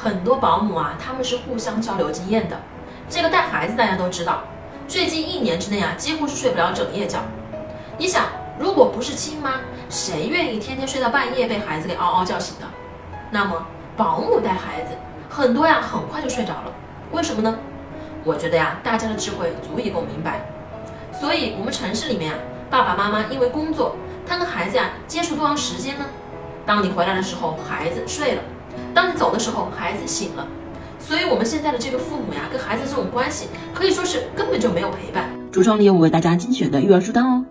很多保姆啊，他们是互相交流经验的。这个带孩子大家都知道，最近一年之内啊，几乎是睡不了整夜觉。你想，如果不是亲妈，谁愿意天天睡到半夜被孩子给嗷嗷叫醒的？那么保姆带孩子，很多呀很快就睡着了。为什么呢？我觉得呀，大家的智慧足以够明白。所以，我们城市里面啊，爸爸妈妈因为工作，他跟孩子呀接触多长时间呢？当你回来的时候，孩子睡了；当你走的时候，孩子醒了。所以，我们现在的这个父母呀，跟孩子这种关系，可以说是根本就没有陪伴。橱窗里有我为大家精选的育儿书单哦。